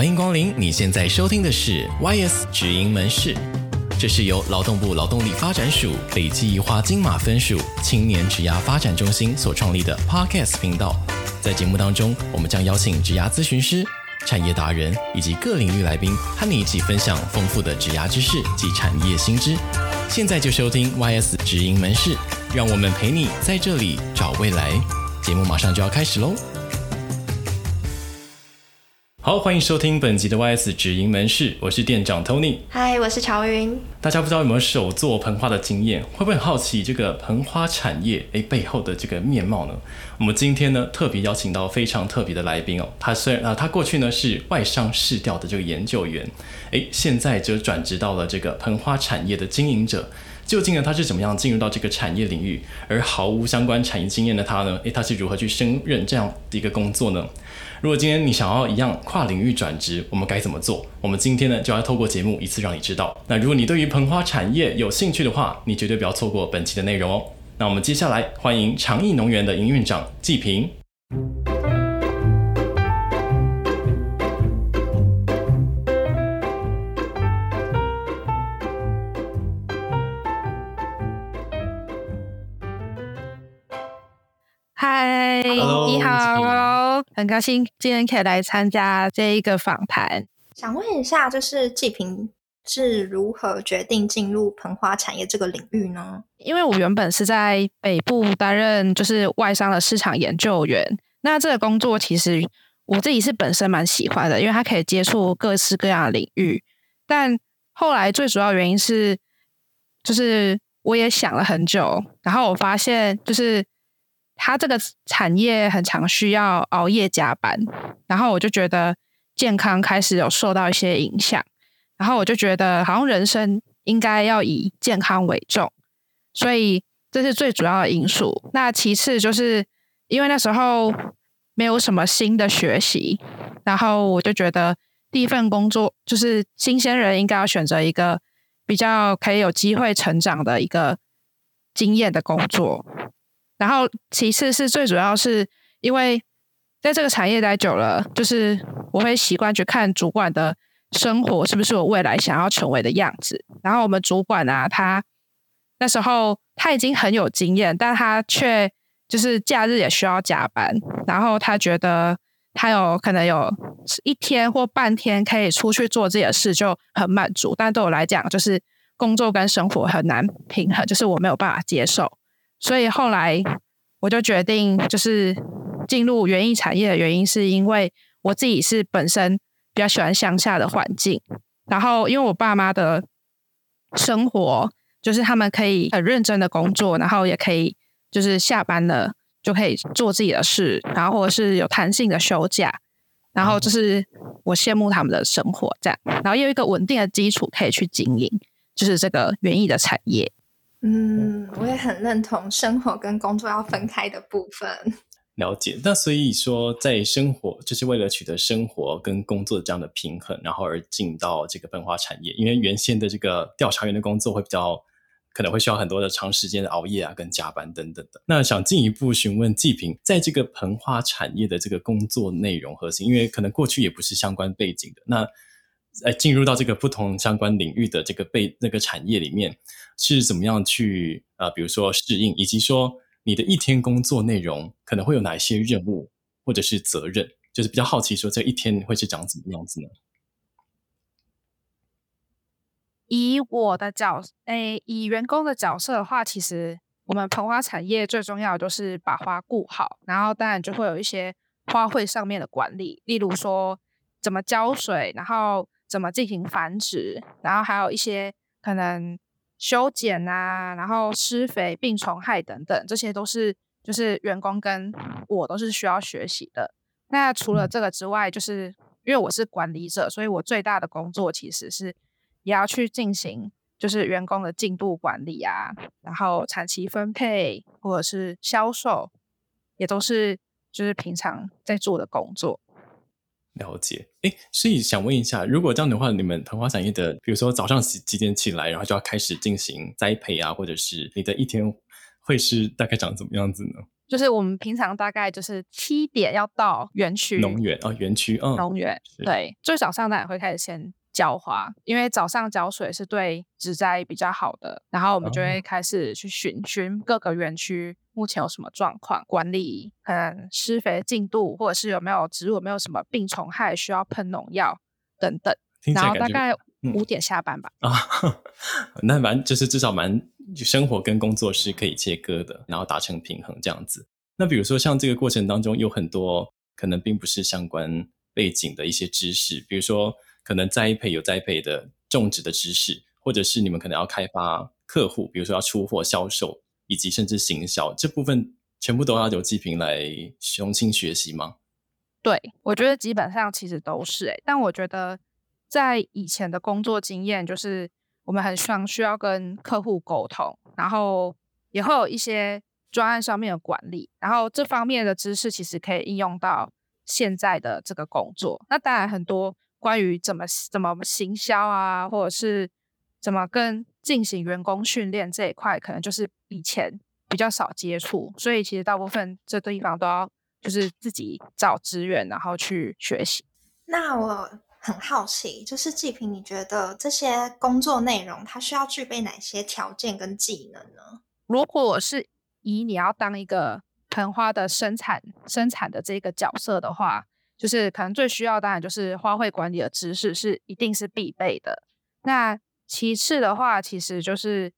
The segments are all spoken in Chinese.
欢迎光临！你现在收听的是 YS 职营门市，这是由劳动部劳动力发展署北基宜花金马分署青年职涯发展中心所创立的 Podcast 频道。在节目当中，我们将邀请职涯咨询师、产业达人以及各领域来宾，和你一起分享丰富的职涯知识及产业新知。现在就收听 YS 职营门市，让我们陪你在这里找未来。节目马上就要开始喽！好，欢迎收听本集的 YS 职营门市，我是店长 Tony。嗨，我是乔云。大家不知道有没有手做盆花的经验，会不会很好奇这个盆花产业诶背后的这个面貌呢？我们今天呢特别邀请到非常特别的来宾哦，他虽然啊他过去呢是外商市调的这个研究员，诶现在就转职到了这个盆花产业的经营者。究竟呢他是怎么样进入到这个产业领域，而毫无相关产业经验的他呢？诶他是如何去胜任这样的一个工作呢？如果今天你想要一样跨领域转职，我们该怎么做？我们今天呢就要透过节目一次让你知道。那如果你对于盆花产业有兴趣的话，你绝对不要错过本期的内容哦。那我们接下来欢迎长益农园的营运长季平。嗨，你好。很高兴今天可以来参加这一个访谈。想问一下，就是季平是如何决定进入盆花产业这个领域呢？因为我原本是在北部担任就是外商的市场研究员，那这个工作其实我自己是本身蛮喜欢的，因为它可以接触各式各样的领域。但后来最主要原因是，就是我也想了很久，然后我发现就是。他这个产业很常需要熬夜加班，然后我就觉得健康开始有受到一些影响，然后我就觉得好像人生应该要以健康为重，所以这是最主要的因素。那其次就是因为那时候没有什么新的学习，然后我就觉得第一份工作就是新鲜人应该要选择一个比较可以有机会成长的一个经验的工作。然后，其次是最主要是因为在这个产业待久了，就是我会习惯去看主管的生活是不是我未来想要成为的样子。然后我们主管啊，他那时候他已经很有经验，但他却就是假日也需要加班。然后他觉得他有可能有一天或半天可以出去做自己的事就很满足，但对我来讲，就是工作跟生活很难平衡，就是我没有办法接受。所以后来我就决定，就是进入园艺产业的原因，是因为我自己是本身比较喜欢乡下的环境，然后因为我爸妈的生活，就是他们可以很认真的工作，然后也可以就是下班了就可以做自己的事，然后或者是有弹性的休假，然后就是我羡慕他们的生活这样，然后有一个稳定的基础可以去经营，就是这个园艺的产业。嗯，我也很认同生活跟工作要分开的部分。了解，那所以说，在生活就是为了取得生活跟工作这样的平衡，然后而进到这个盆花产业。因为原先的这个调查员的工作会比较可能会需要很多的长时间的熬夜啊，跟加班等等的。那想进一步询问季平，在这个盆花产业的这个工作内容核心，因为可能过去也不是相关背景的，那。在进入到这个不同相关领域的这个被那个产业里面，是怎么样去呃，比如说适应，以及说你的一天工作内容可能会有哪一些任务或者是责任，就是比较好奇说这一天会是长怎么样子呢？以我的角，诶，以员工的角色的话，其实我们盆花产业最重要的就是把花顾好，然后当然就会有一些花卉上面的管理，例如说怎么浇水，然后。怎么进行繁殖，然后还有一些可能修剪啊，然后施肥、病虫害等等，这些都是就是员工跟我都是需要学习的。那除了这个之外，就是因为我是管理者，所以我最大的工作其实是也要去进行就是员工的进度管理啊，然后产期分配或者是销售，也都是就是平常在做的工作。了解，哎，所以想问一下，如果这样的话，你们藤花产业的，比如说早上几几点起来，然后就要开始进行栽培啊，或者是你的一天会是大概长怎么样子呢？就是我们平常大概就是七点要到园区。农园啊，园区嗯，农园对，最早上当然会开始先浇花，因为早上浇水是对植栽比较好的。然后我们就会开始去巡巡各个园区目前有什么状况，管理可能施肥进度，或者是有没有植物有没有什么病虫害需要喷农药等等。然后大概五点下班吧。啊、嗯，那蛮就是至少蛮。生活跟工作是可以切割的，然后达成平衡这样子。那比如说像这个过程当中有很多可能并不是相关背景的一些知识，比如说可能栽培有栽培的种植的知识，或者是你们可能要开发客户，比如说要出货销售，以及甚至行销这部分，全部都要由季平来雄心学习吗？对，我觉得基本上其实都是诶，但我觉得在以前的工作经验就是。我们很常需要跟客户沟通，然后也会有一些专案上面的管理，然后这方面的知识其实可以应用到现在的这个工作。那当然，很多关于怎么怎么行销啊，或者是怎么跟进行员工训练这一块，可能就是以前比较少接触，所以其实大部分这地方都要就是自己找资源，然后去学习。那我。很好奇，就是季平，你觉得这些工作内容它需要具备哪些条件跟技能呢？如果我是以你要当一个盆花的生产生产的这个角色的话，就是可能最需要当然就是花卉管理的知识是一定是必备的。那其次的话，其实就是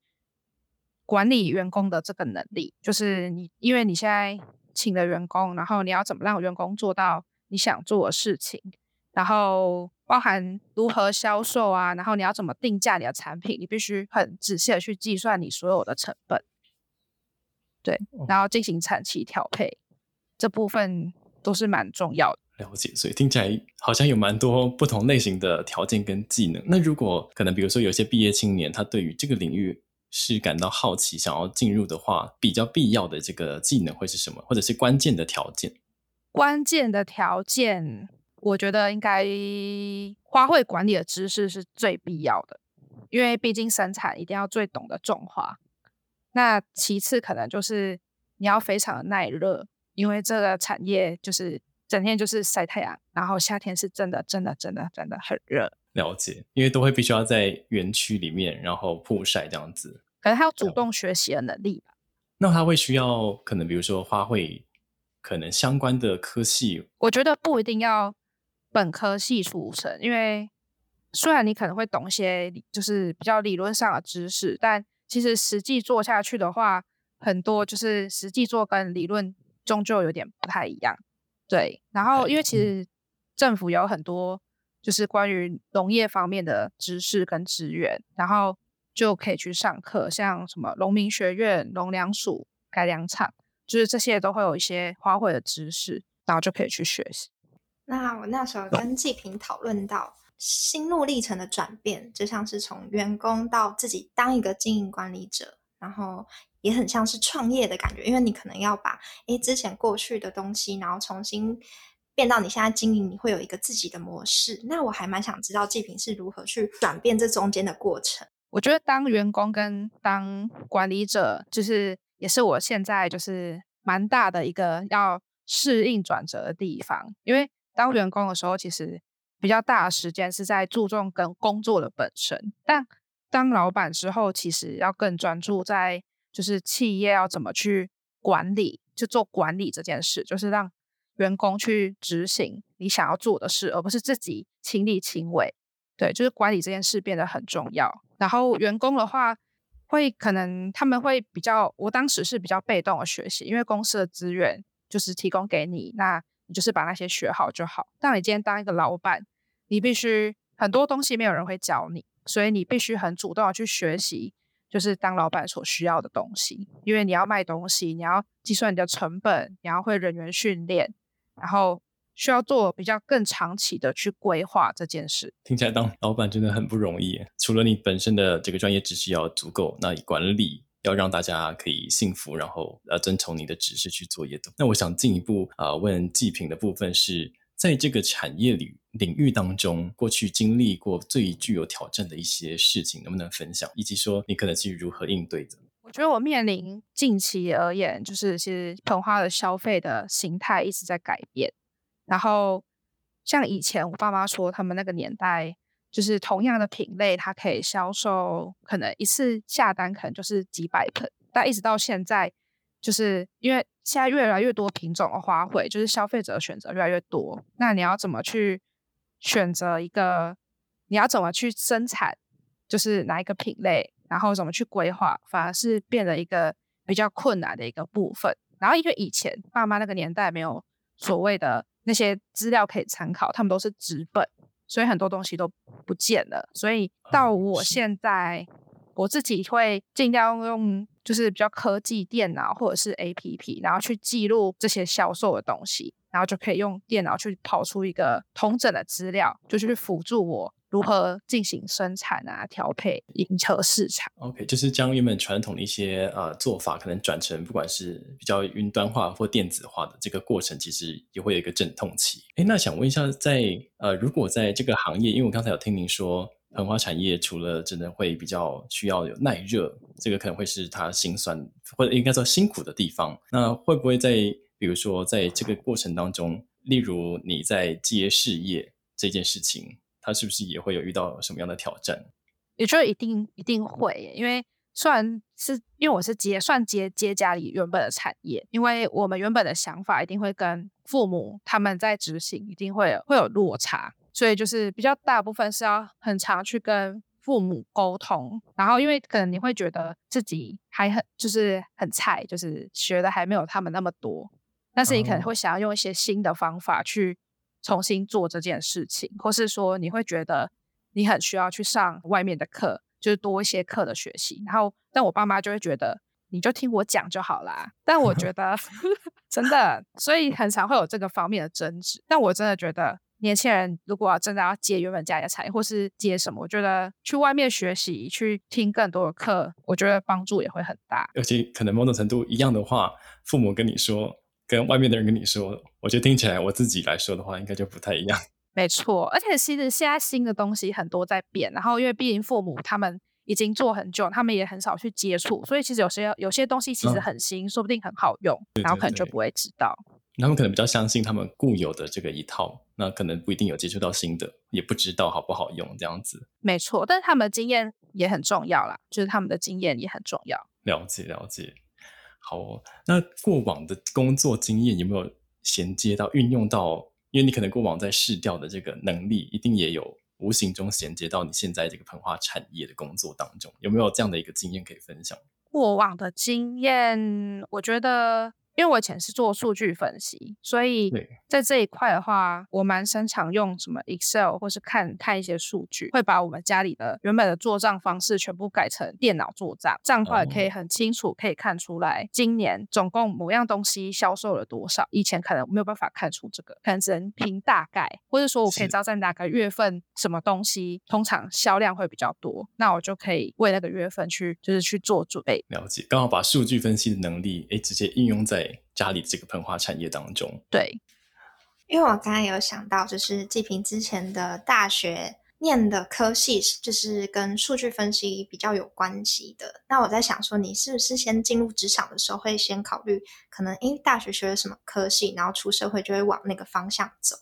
管理员工的这个能力，就是你因为你现在请的员工，然后你要怎么让员工做到你想做的事情。然后包含如何销售啊，然后你要怎么定价你的产品，你必须很仔细的去计算你所有的成本，对，然后进行产期调配，这部分都是蛮重要的。了解，所以听起来好像有蛮多不同类型的条件跟技能。那如果可能，比如说有些毕业青年，他对于这个领域是感到好奇，想要进入的话，比较必要的这个技能会是什么，或者是关键的条件？关键的条件。我觉得应该花卉管理的知识是最必要的，因为毕竟生产一定要最懂得种花。那其次可能就是你要非常的耐热，因为这个产业就是整天就是晒太阳，然后夏天是真的真的真的真的很热。了解，因为都会必须要在园区里面，然后曝晒这样子。可能他有主动学习的能力吧。那他会需要可能比如说花卉可能相关的科系？我觉得不一定要。本科系出身，因为虽然你可能会懂一些就是比较理论上的知识，但其实实际做下去的话，很多就是实际做跟理论终究有点不太一样。对，然后因为其实政府有很多就是关于农业方面的知识跟资源，然后就可以去上课，像什么农民学院、农粮署、改良场，就是这些都会有一些花卉的知识，然后就可以去学习。那我那时候跟季平讨论到心路历程的转变，就像是从员工到自己当一个经营管理者，然后也很像是创业的感觉，因为你可能要把诶之前过去的东西，然后重新变到你现在经营，你会有一个自己的模式。那我还蛮想知道纪平是如何去转变这中间的过程。我觉得当员工跟当管理者，就是也是我现在就是蛮大的一个要适应转折的地方，因为。当员工的时候，其实比较大的时间是在注重跟工作的本身，但当老板之后，其实要更专注在就是企业要怎么去管理，就做管理这件事，就是让员工去执行你想要做的事，而不是自己亲力亲为。对，就是管理这件事变得很重要。然后员工的话，会可能他们会比较，我当时是比较被动的学习，因为公司的资源就是提供给你那你。就是把那些学好就好。但你今天当一个老板，你必须很多东西没有人会教你，所以你必须很主动的去学习，就是当老板所需要的东西。因为你要卖东西，你要计算你的成本，你要会人员训练，然后需要做比较更长期的去规划这件事。听起来当老板真的很不容易，除了你本身的这个专业知识要足够，那管理。要让大家可以信服，然后呃遵从你的指示去做业务。那我想进一步啊、呃、问祭品的部分是在这个产业里领域当中，过去经历过最具有挑战的一些事情，能不能分享？以及说你可能是如何应对的？我我觉得我面临近期而言，就是其实盆花的消费的形态一直在改变。然后像以前我爸妈说，他们那个年代，就是同样的品类，它可以销售可能一次下单可能就是几百盆，但一直到现在，就是因为现在越来越多品种的花卉，就是消费者的选择越来越多，那你要怎么去选择一个？你要怎么去生产？就是哪一个品类，然后怎么去规划，反而是变得一个比较困难的一个部分。然后因为以前爸妈那个年代没有所谓的那些资料可以参考，他们都是纸本，所以很多东西都不见了。所以到我现在，我自己会尽量用就是比较科技电脑或者是 APP，然后去记录这些销售的东西，然后就可以用电脑去跑出一个统整的资料，就去辅助我。如何进行生产啊、调配、迎合市场？OK，就是将原本传统的一些呃做法，可能转成不管是比较云端化或电子化的这个过程，其实也会有一个阵痛期。哎，那想问一下在，在呃，如果在这个行业，因为我刚才有听您说，盆花产业除了真的会比较需要有耐热，这个可能会是它辛酸或者应该说辛苦的地方。那会不会在比如说在这个过程当中，例如你在接事业这件事情？他是不是也会有遇到什么样的挑战？也觉得一定一定会，因为虽然是因为我是接算接接家里原本的产业，因为我们原本的想法一定会跟父母他们在执行一定会有会有落差，所以就是比较大部分是要很常去跟父母沟通，然后因为可能你会觉得自己还很就是很菜，就是学的还没有他们那么多，但是你可能会想要用一些新的方法去。重新做这件事情，或是说你会觉得你很需要去上外面的课，就是多一些课的学习。然后，但我爸妈就会觉得你就听我讲就好啦。但我觉 得 真的，所以很常会有这个方面的争执。但我真的觉得，年轻人如果要真的要接原本家里的产业，或是接什么，我觉得去外面学习，去听更多的课，我觉得帮助也会很大。而且可能某种程度一样的话，父母跟你说。跟外面的人跟你说，我觉得听起来我自己来说的话，应该就不太一样。没错，而且其实现在新的东西很多在变，然后因为毕竟父母他们已经做很久，他们也很少去接触，所以其实有些有些东西其实很新，嗯、说不定很好用，然后可能就不会知道。他们可能比较相信他们固有的这个一套，那可能不一定有接触到新的，也不知道好不好用这样子。没错，但是他们的经验也很重要啦，就是他们的经验也很重要。了解了解。好哦，那过往的工作经验有没有衔接到、运用到？因为你可能过往在市调的这个能力，一定也有无形中衔接到你现在这个盆花产业的工作当中，有没有这样的一个经验可以分享？过往的经验，我觉得。因为我以前是做数据分析，所以在这一块的话，我蛮擅长用什么 Excel 或是看看一些数据，会把我们家里的原本的做账方式全部改成电脑做账，这样的话也可以很清楚可以看出来今年总共某样东西销售了多少。以前可能没有办法看出这个，可能只能凭大概，或者说我可以知道在哪个月份什么东西通常销量会比较多，那我就可以为那个月份去就是去做准备。了解，刚好把数据分析的能力诶直接应用在。家里这个盆花产业当中，对，因为我刚刚有想到，就是季平之前的大学念的科系，就是跟数据分析比较有关系的。那我在想说，你是不是先进入职场的时候，会先考虑可能，因为大学学了什么科系，然后出社会就会往那个方向走？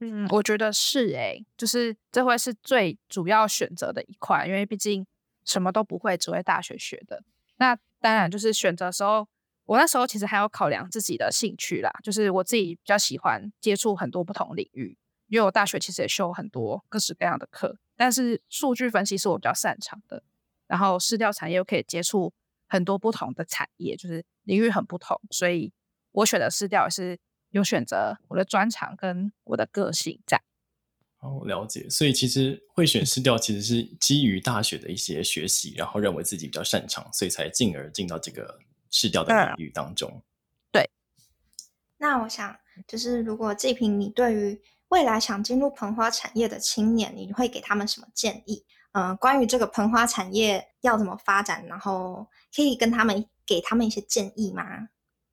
嗯，我觉得是诶、欸，就是这会是最主要选择的一块，因为毕竟什么都不会，只会大学学的。那当然就是选择的时候。我那时候其实还要考量自己的兴趣啦，就是我自己比较喜欢接触很多不同领域，因为我大学其实也修很多各式各样的课，但是数据分析是我比较擅长的，然后市调产业又可以接触很多不同的产业，就是领域很不同，所以我选的市调也是有选择我的专长跟我的个性在。哦，了解，所以其实会选市调其实是基于大学的一些学习，然后认为自己比较擅长，所以才进而进到这个。市调的领域当中，嗯，对。那我想，就是如果纪平，你对于未来想进入盆花产业的青年，你会给他们什么建议？嗯、呃，关于这个盆花产业要怎么发展，然后可以跟他们给他们一些建议吗？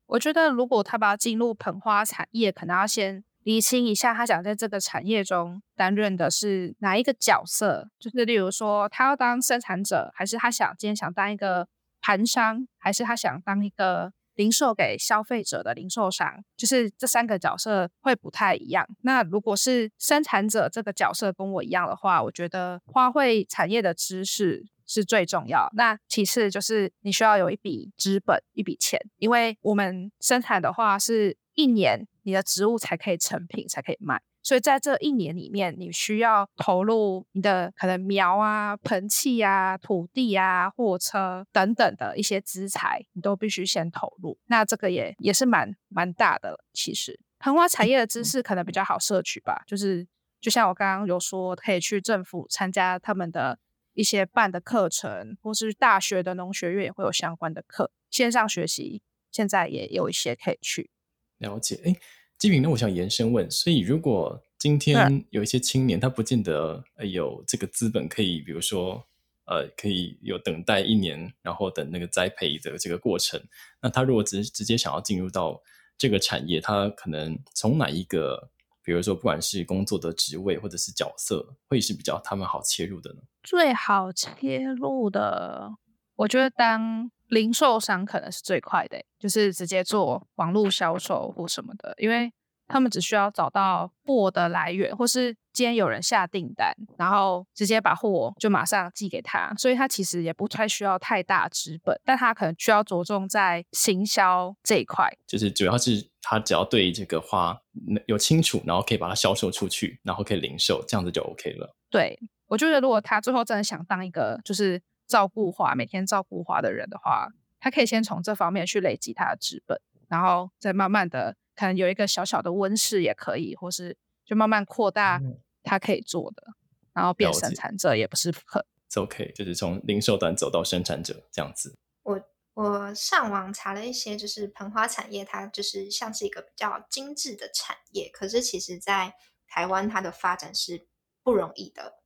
我觉得，如果他把要进入盆花产业，可能要先厘清一下，他想在这个产业中担任的是哪一个角色。就是例如说，他要当生产者，还是他想今天想当一个。盘商，还是他想当一个零售给消费者的零售商，就是这三个角色会不太一样。那如果是生产者这个角色跟我一样的话，我觉得花卉产业的知识是最重要。那其次就是你需要有一笔资本，一笔钱，因为我们生产的话是一年，你的植物才可以成品，才可以卖。所以在这一年里面，你需要投入你的可能苗啊、盆器啊、土地啊、货车等等的一些资材，你都必须先投入。那这个也也是蛮蛮大的。其实盆花产业的知识可能比较好摄取吧，就是就像我刚刚有说，可以去政府参加他们的一些办的课程，或是大学的农学院也会有相关的课，线上学习现在也有一些可以去了解。诶纪平，那我想延伸问，所以如果今天有一些青年，他不见得有这个资本可以，比如说，呃，可以有等待一年，然后等那个栽培的这个过程，那他如果直直接想要进入到这个产业，他可能从哪一个，比如说不管是工作的职位或者是角色，会是比较他们好切入的呢？最好切入的，我觉得当零售商可能是最快的，就是直接做网络销售或什么的，因为他们只需要找到货的来源，或是今天有人下订单，然后直接把货就马上寄给他，所以他其实也不太需要太大资本，但他可能需要着重在行销这一块，就是主要是他只要对这个花有清楚，然后可以把它销售出去，然后可以零售，这样子就 OK 了。对，我觉得如果他最后真的想当一个就是。照顾花，每天照顾花的人的话，他可以先从这方面去累积他的资本，然后再慢慢的，可能有一个小小的温室也可以，或是就慢慢扩大他可以做的，嗯、然后变生产者也不是不可。OK，就是从零售端走到生产者这样子。我我上网查了一些，就是盆花产业，它就是像是一个比较精致的产业，可是其实在台湾它的发展是不容易的。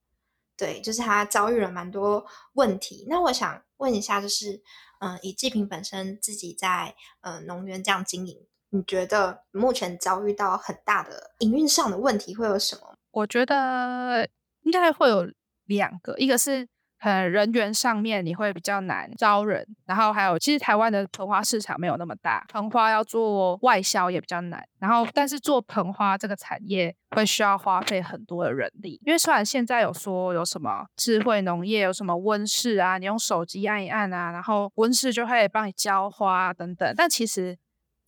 对，就是他遭遇了蛮多问题。那我想问一下，就是，嗯、以季平本身自己在呃农园这样经营，你觉得目前遭遇到很大的营运上的问题会有什么？我觉得应该会有两个，一个是。可能人员上面你会比较难招人，然后还有其实台湾的盆花市场没有那么大，盆花要做外销也比较难。然后但是做盆花这个产业会需要花费很多的人力，因为虽然现在有说有什么智慧农业，有什么温室啊，你用手机按一按啊，然后温室就会帮你浇花等等，但其实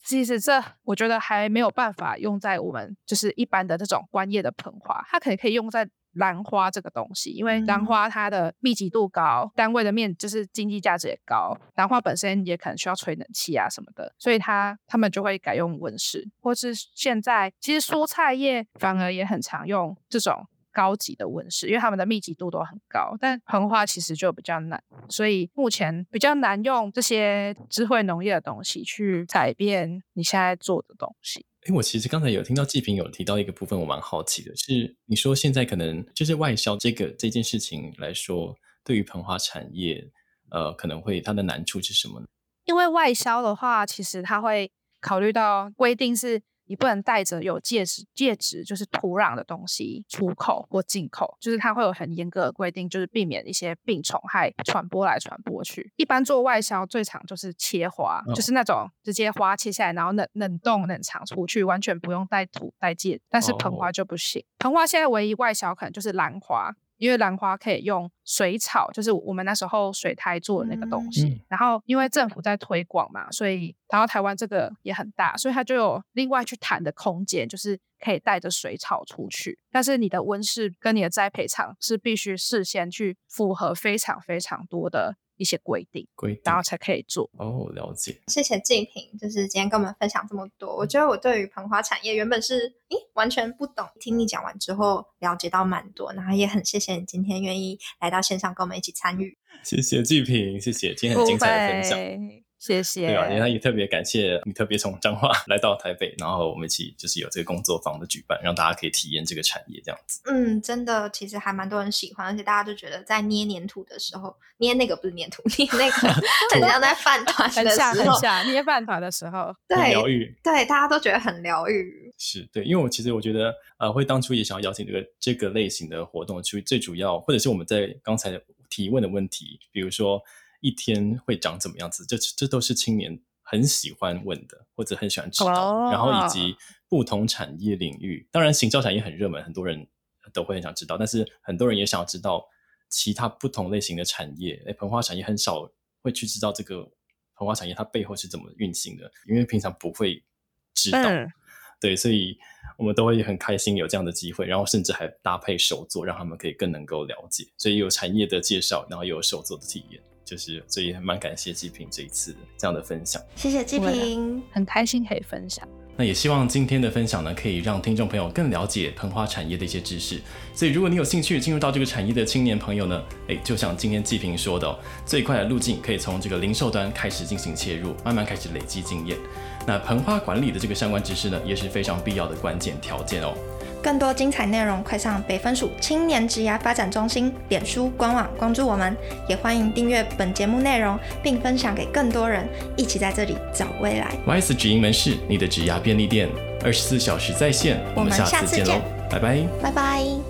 其实这我觉得还没有办法用在我们就是一般的这种观叶的盆花，它可以可以用在。兰花这个东西，因为兰花它的密集度高，单位的面就是经济价值也高。兰花本身也可能需要吹冷气啊什么的，所以它他们就会改用温室，或是现在其实蔬菜业反而也很常用这种高级的温室，因为它们的密集度都很高。但盆花其实就比较难，所以目前比较难用这些智慧农业的东西去改变你现在做的东西。因为我其实刚才有听到季平有提到一个部分，我蛮好奇的，是你说现在可能就是外销这个这件事情来说，对于膨化产业，呃，可能会它的难处是什么呢？因为外销的话，其实它会考虑到规定是。你不能带着有介质、介质就是土壤的东西出口或进口，就是它会有很严格的规定，就是避免一些病虫害传播来传播去。一般做外销最常就是切花，哦、就是那种直接花切下来，然后冷冷冻冷藏出去，完全不用带土带介。但是盆花就不行，哦、盆花现在唯一外销可能就是兰花。因为兰花可以用水草，就是我们那时候水苔做的那个东西。嗯、然后因为政府在推广嘛，所以然后台湾这个也很大，所以它就有另外去谈的空间，就是可以带着水草出去。但是你的温室跟你的栽培场是必须事先去符合非常非常多的。一些规定，规定，然后才可以做。哦，了解。谢谢静平，就是今天跟我们分享这么多。我觉得我对于盆花产业原本是，咦，完全不懂。听你讲完之后，了解到蛮多。然后也很谢谢你今天愿意来到线上跟我们一起参与。谢谢静平，谢谢今天很精彩的分享。谢谢。对啊，也特别感谢你特别从彰化 来到台北，然后我们一起就是有这个工作坊的举办，让大家可以体验这个产业这样子。嗯，真的，其实还蛮多人喜欢，而且大家就觉得在捏黏土的时候，捏那个不是黏土，捏那个 很像在饭团的时候，很像，很像捏饭团的时候，对，疗愈，对，大家都觉得很疗愈。是对，因为我其实我觉得，呃，会当初也想要邀请这个这个类型的活动，其实最主要，或者是我们在刚才提问的问题，比如说。一天会长怎么样子？这这都是青年很喜欢问的，或者很喜欢知道。Oh. 然后以及不同产业领域，当然行销产业很热门，很多人都会很想知道。但是很多人也想要知道其他不同类型的产业。哎，膨化产业很少会去知道这个膨化产业它背后是怎么运行的，因为平常不会知道。嗯对，所以我们都会很开心有这样的机会，然后甚至还搭配手作，让他们可以更能够了解。所以有产业的介绍，然后又有手作的体验，就是所以蛮感谢季平这一次这样的分享。谢谢季平，很开心可以分享。那也希望今天的分享呢，可以让听众朋友更了解盆花产业的一些知识。所以如果你有兴趣进入到这个产业的青年朋友呢，诶，就像今天季平说的哦，最快的路径可以从这个零售端开始进行切入，慢慢开始累积经验。那盆花管理的这个相关知识呢，也是非常必要的关键条件哦。更多精彩内容，快上北分署青年职涯发展中心脸书官网关注我们，也欢迎订阅本节目内容，并分享给更多人，一起在这里找未来。YS 直营门市，你的职涯便利店，二十四小时在线。我们下次见喽，拜拜，拜拜。